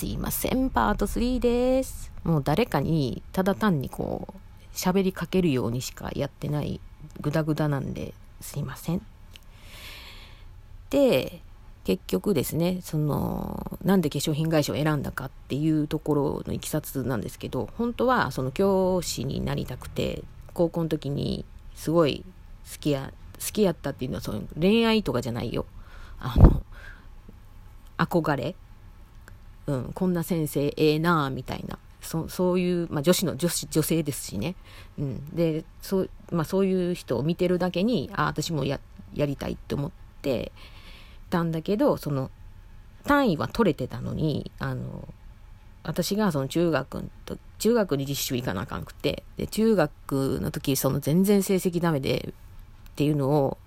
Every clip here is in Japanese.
すいません、パート3です。もう誰かにただ単にこう、喋りかけるようにしかやってないグダグダなんですいません。で、結局ですね、その、なんで化粧品会社を選んだかっていうところのいきさつなんですけど、本当はその教師になりたくて、高校の時にすごい好きや、好きやったっていうのはその恋愛とかじゃないよ。あの、憧れ。うん、こんな先生ええなあみたいな。そそういう、まあ、女子の女子女性ですしね、うん、でそう,、まあ、そういう人を見てるだけにあ私もややりたいって思ってたんだけどその単位は取れてたのにあの私がその中学と中学に実習行かなあかんくてで中学の時その全然成績ダメでっていうのを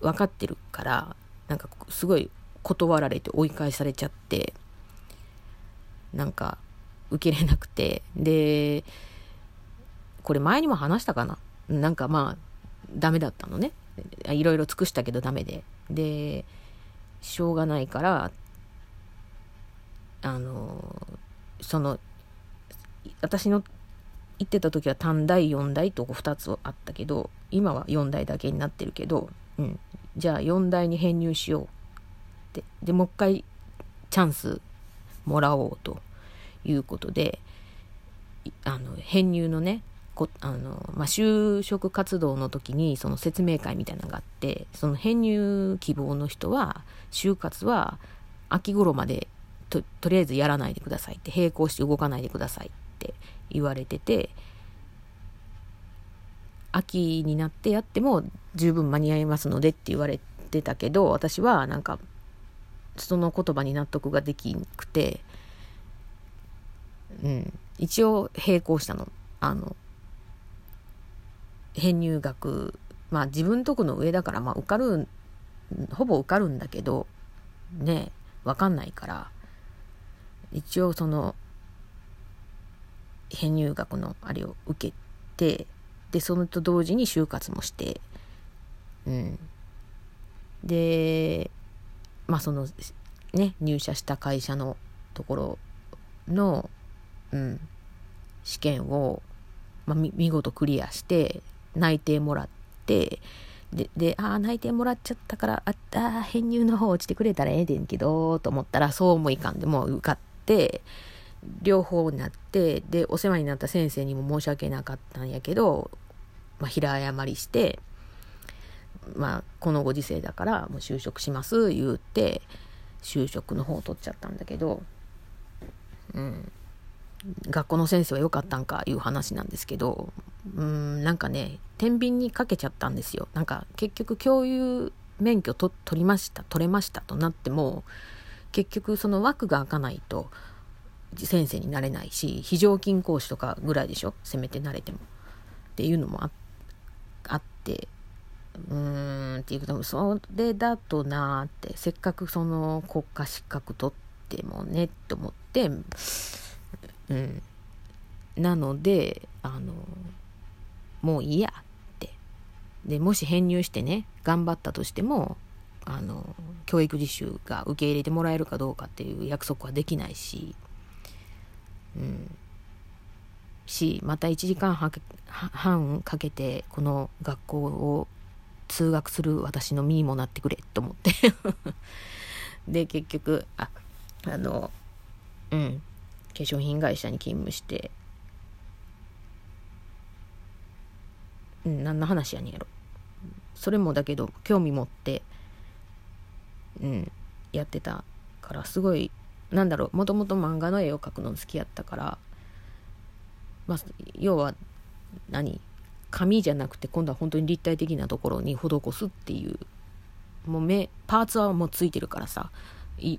分かってるからなんかすごい断られて追い返されちゃってなんか受けれなくて。でこれ前にも話したかな？なんかまあダメだったのね。いろいろ尽くしたけどダメで。でしょうがないからあのその私の行ってた時は短大4大と2つあったけど今は4大だけになってるけど、うん、じゃあ4大に編入しよう。ってでもう一回チャンスもらおうということであの編入のねこあの、まあ、就職活動の時にその説明会みたいなのがあってその編入希望の人は就活は秋頃までととりあえずやらないでくださいって並行して動かないでくださいって言われてて秋になってやっても十分間に合いますのでって言われてたけど私はなんかその言葉に納得ができんくてうん、一応並行したの。あの、編入学、まあ自分とこの上だから、まあ受かる、ほぼ受かるんだけど、ね、わかんないから、一応その、編入学のあれを受けて、で、そのと同時に就活もして、うん。で、まあその、ね、入社した会社のところのうん、試験を、まあ、見事クリアして内定もらってででああ内定もらっちゃったからあった編入の方落ちてくれたらええでんけどと思ったらそうもいかんでもう受かって両方になってでお世話になった先生にも申し訳なかったんやけど、まあ、平謝りしてまあこのご時世だからもう就職します言うて就職の方を取っちゃったんだけどうん。学校の先生は良かったんかいう話なんですけどうんなんかね天秤にかけちゃったんですよ。なんか結局教諭免許と取りました取れましたとなっても結局その枠が開かないと先生になれないし非常勤講師とかぐらいでしょ？せめて慣れても。っていうのもあってうーんっていうとそれだとなーってせっかくその国家資格取ってもねって思ってうん。なので、あの、もういいやって。で、もし編入してね、頑張ったとしても、あの、教育実習が受け入れてもらえるかどうかっていう約束はできないし、うん。し、また1時間半かけて、この学校を通学する私の身にもなってくれと思って。で、結局、あ、あの、うん。化粧品会社に勤務して。うん何の話やねんやろ。それもだけど興味持ってうんやってたからすごいなんだろうもともと漫画の絵を描くの好きやったからまあ要は何？紙じゃなくて今度は本当に立体的なところに施すっていうもう目パーツはもうついてるからさ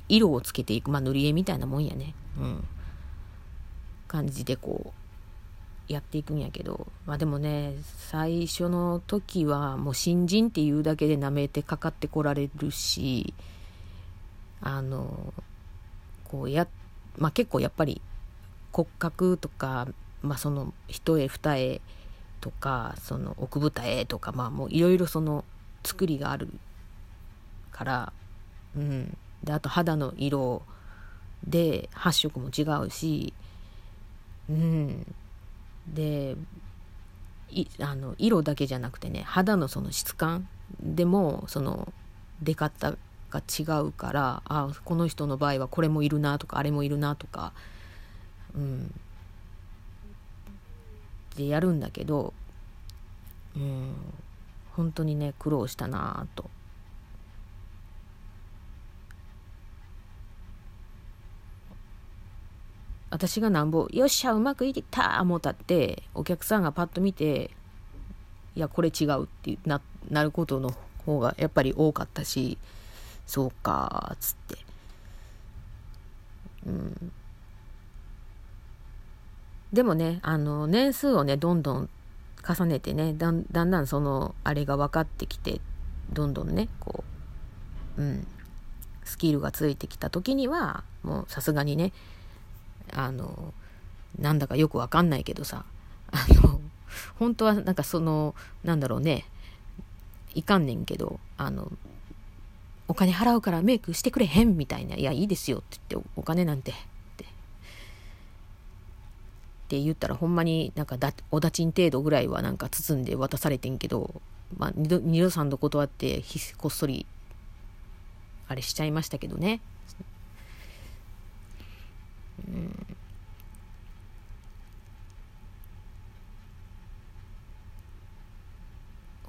色をつけていくまあ塗り絵みたいなもんやね。うん。感じでこうやっていくんやけど。まあでもね最初の時はもう新人っていうだけで舐めてかかってこられるしあのこうやまあ結構やっぱり骨格とか、まあ、その一重二重とかその奥二重とかまあもういろいろその作りがあるからうん。であと肌の色で発色も違うしうん。でいあの色だけじゃなくてね肌のその質感でもその出方が違うからあこの人の場合はこれもいるなとかあれもいるなとかうん。でやるんだけどうん本当にね苦労したなと。私がなんぼ「よっしゃうまくいった!」思ったってお客さんがパッと見て「いやこれ違う」ってななることの方がやっぱり多かったしそうかっつってうんでもねあの年数をねどんどん重ねてねだんだんそのあれが分かってきてどんどんねこううんスキルがついてきた時にはもうさすがにねあのなんだかよくわかんないけどさあの本当はなんかそのなんだろうねいかんねんけどあのお金払うからメイクしてくれへんみたいな「いやいいですよ」って言ってお金なんてって言ったらほんまになんかだおだちん程度ぐらいはなんか包んで渡されてんけど、まあ、二度二度三度断ってこっそりあれしちゃいましたけどね。うん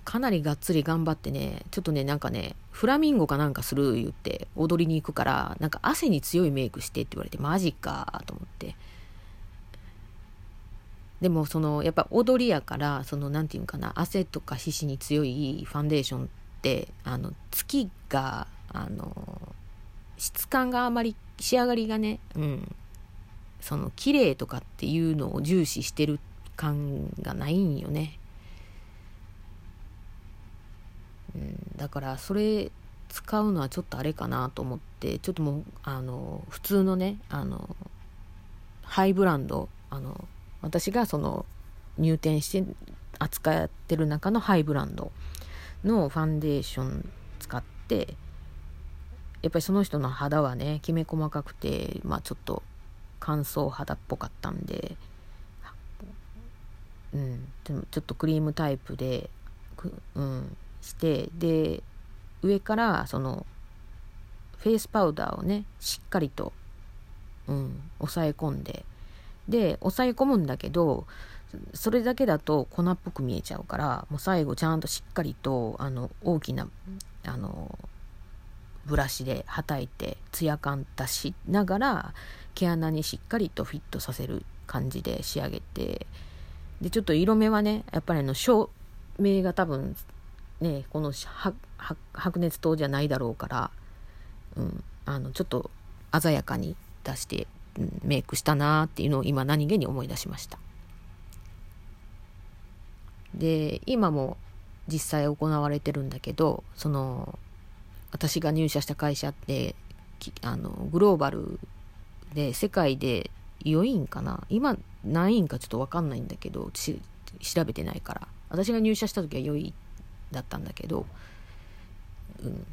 かなりがっつり頑張ってね、ちょっとね、なんかね、フラミンゴかなんかする言って踊りに行くから、なんか汗に強いメイクしてって言われて、マジかと思って。でもその、やっぱ踊りやから、その、なんていうかな、汗とか皮脂に強いファンデーションって、あの、月が、あの、質感があまり、仕上がりがね、うん、その、綺麗とかっていうのを重視してる感がないんよね。うん、だからそれ使うのはちょっとあれかなと思ってちょっともうあの普通のねあのハイブランドあの私がその入店して扱ってる中のハイブランドのファンデーション使ってやっぱりその人の肌はねきめ細かくてまあちょっと乾燥肌っぽかったんでうんでもちょっとクリームタイプでうんしてで上からそのフェイスパウダーをねしっかりと、うん、押さえ込んでで押さえ込むんだけどそれだけだと粉っぽく見えちゃうからもう最後ちゃんとしっかりとあの大きなあのブラシではたいてツヤ感出しながら毛穴にしっかりとフィットさせる感じで仕上げてでちょっと色目はねやっぱりあの照明が多分ねこの白熱灯じゃないだろうから、うん、あのちょっと鮮やかに出して、メイクしたなっていうのを今何気に思い出しました。で今も実際行われてるんだけどその私が入社した会社ってあのグローバルで世界で4位かな？今何位かちょっと分かんないんだけど調べてないから。私が入社した時は4位だったんだけど、うん、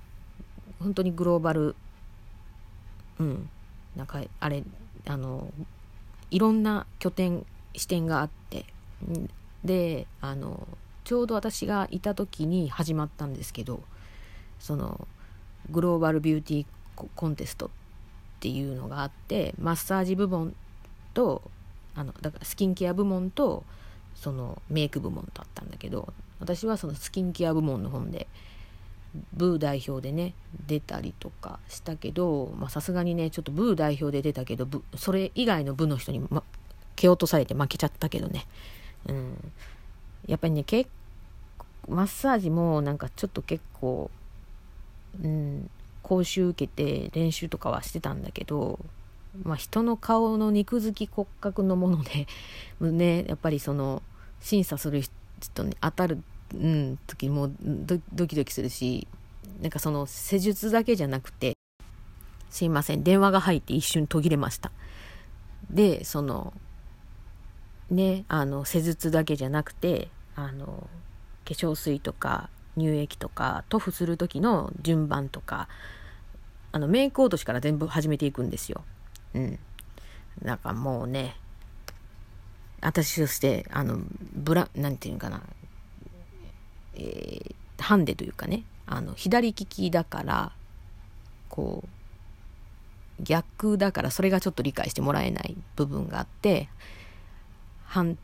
本当にグローバルうん。なんかあれあのいろんな拠点視点があってであのちょうど私がいた時に始まったんですけどそのグローバルビューティーコンテストっていうのがあってマッサージ部門とあのだからスキンケア部門とそのメイク部門だったんだけど私はそのスキンケア部門の本でブー代表でね出たりとかしたけどさすがにねちょっとブー代表で出たけどそれ以外の部の人に、ま、蹴落とされて負けちゃったけどね、うん、やっぱりね結マッサージもなんかちょっと結構、うん、講習受けて練習とかはしてたんだけど、まあ、人の顔の肉付き骨格のもので ねやっぱりその審査する人に当たる、うん、時もドドキドキするしなんかその施術だけじゃなくてすいません電話が入って一瞬途切れました。でそのねあの施術だけじゃなくてあの化粧水とか乳液とか塗布する時の順番とかあのメイク落としから全部始めていくんですよ。うん。なんかもうね私としてあのブラなんていうかな。えー、ハンデというかねあの左利きだからこう逆だからそれがちょっと理解してもらえない部分があって判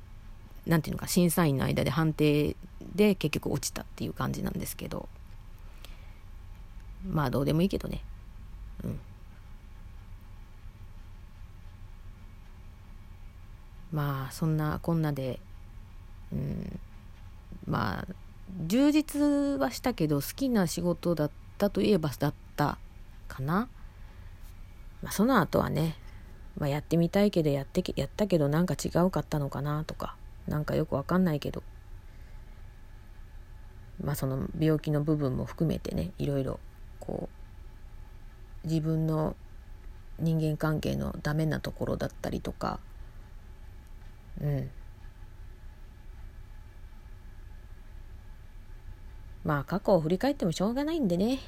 なんていうのか審査員の間で判定で結局落ちたっていう感じなんですけどまあどうでもいいけどね。うん。まあそんなこんなでうん。まあ充実はしたけど好きな仕事だったといえばだったかな、まあ、その後はね、まあ、やってみたいけどやってやったけどなんか違うかったのかなとかなんかよくわかんないけど。まあその病気の部分も含めてねいろいろこう自分の人間関係のダメなところだったりとか。うん。まあ過去を振り返ってもしょうがないんでね。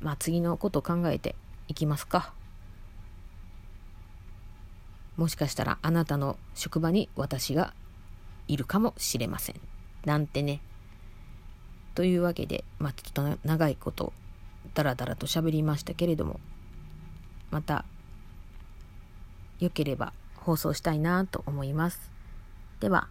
まあ次のこと考えていきますか。もしかしたらあなたの職場に私がいるかもしれません。なんてね。というわけでまあちょっと長いことだらだらと喋りましたけれどもまたよければ放送したいなと思います。では